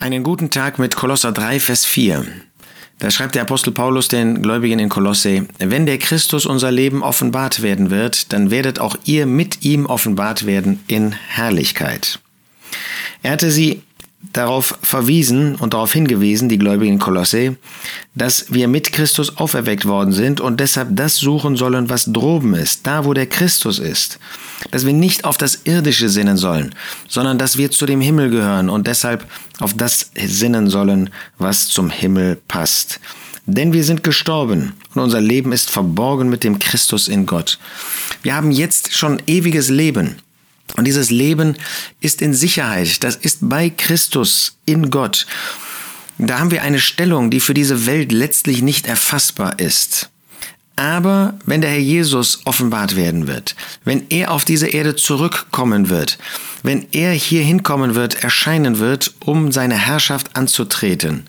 Einen guten Tag mit Kolosser 3, Vers 4. Da schreibt der Apostel Paulus den Gläubigen in Kolosse, wenn der Christus unser Leben offenbart werden wird, dann werdet auch ihr mit ihm offenbart werden in Herrlichkeit. Er hatte sie darauf verwiesen und darauf hingewiesen, die Gläubigen Kolosse, dass wir mit Christus auferweckt worden sind und deshalb das suchen sollen, was droben ist, da wo der Christus ist. Dass wir nicht auf das Irdische sinnen sollen, sondern dass wir zu dem Himmel gehören und deshalb auf das sinnen sollen, was zum Himmel passt. Denn wir sind gestorben und unser Leben ist verborgen mit dem Christus in Gott. Wir haben jetzt schon ewiges Leben. Und dieses Leben ist in Sicherheit, das ist bei Christus in Gott. Da haben wir eine Stellung, die für diese Welt letztlich nicht erfassbar ist. Aber wenn der Herr Jesus offenbart werden wird, wenn er auf diese Erde zurückkommen wird, wenn er hier hinkommen wird, erscheinen wird, um seine Herrschaft anzutreten,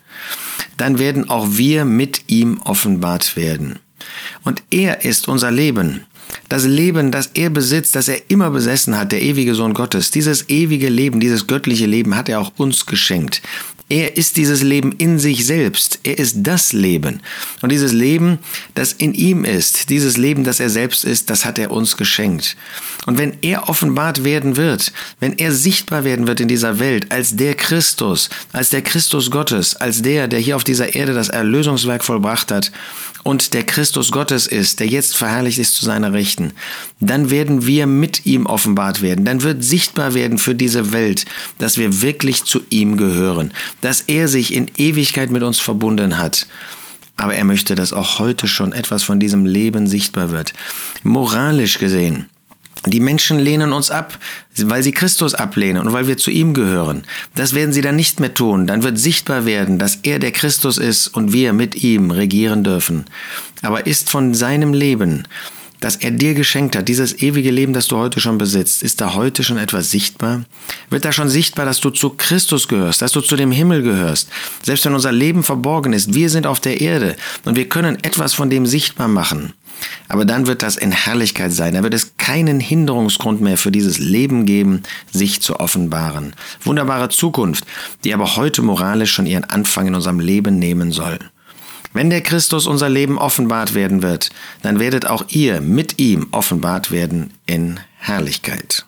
dann werden auch wir mit ihm offenbart werden. Und er ist unser Leben. Das Leben, das er besitzt, das er immer besessen hat, der ewige Sohn Gottes, dieses ewige Leben, dieses göttliche Leben hat er auch uns geschenkt. Er ist dieses Leben in sich selbst. Er ist das Leben. Und dieses Leben, das in ihm ist, dieses Leben, das er selbst ist, das hat er uns geschenkt. Und wenn er offenbart werden wird, wenn er sichtbar werden wird in dieser Welt als der Christus, als der Christus Gottes, als der, der hier auf dieser Erde das Erlösungswerk vollbracht hat und der Christus Gottes ist, der jetzt verherrlicht ist zu seiner Rechten, dann werden wir mit ihm offenbart werden. Dann wird sichtbar werden für diese Welt, dass wir wirklich zu ihm gehören dass er sich in Ewigkeit mit uns verbunden hat. Aber er möchte, dass auch heute schon etwas von diesem Leben sichtbar wird. Moralisch gesehen. Die Menschen lehnen uns ab, weil sie Christus ablehnen und weil wir zu ihm gehören. Das werden sie dann nicht mehr tun. Dann wird sichtbar werden, dass er der Christus ist und wir mit ihm regieren dürfen. Aber ist von seinem Leben das er dir geschenkt hat, dieses ewige Leben, das du heute schon besitzt, ist da heute schon etwas sichtbar? Wird da schon sichtbar, dass du zu Christus gehörst, dass du zu dem Himmel gehörst? Selbst wenn unser Leben verborgen ist, wir sind auf der Erde und wir können etwas von dem sichtbar machen. Aber dann wird das in Herrlichkeit sein. Da wird es keinen Hinderungsgrund mehr für dieses Leben geben, sich zu offenbaren. Wunderbare Zukunft, die aber heute moralisch schon ihren Anfang in unserem Leben nehmen soll. Wenn der Christus unser Leben offenbart werden wird, dann werdet auch ihr mit ihm offenbart werden in Herrlichkeit.